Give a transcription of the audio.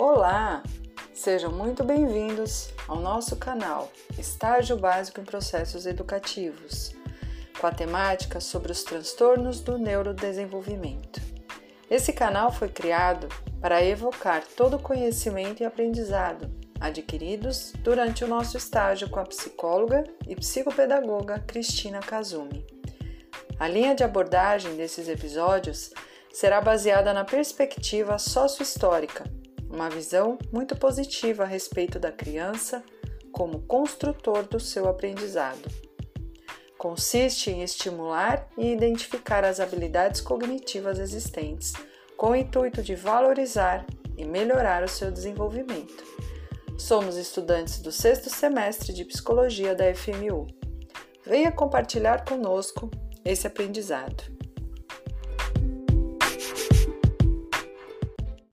Olá! Sejam muito bem-vindos ao nosso canal Estágio Básico em Processos Educativos, com a temática sobre os transtornos do neurodesenvolvimento. Esse canal foi criado para evocar todo o conhecimento e aprendizado adquiridos durante o nosso estágio com a psicóloga e psicopedagoga Cristina Kazumi. A linha de abordagem desses episódios será baseada na perspectiva sociohistórica uma visão muito positiva a respeito da criança como construtor do seu aprendizado. Consiste em estimular e identificar as habilidades cognitivas existentes, com o intuito de valorizar e melhorar o seu desenvolvimento. Somos estudantes do sexto semestre de Psicologia da FMU. Venha compartilhar conosco esse aprendizado.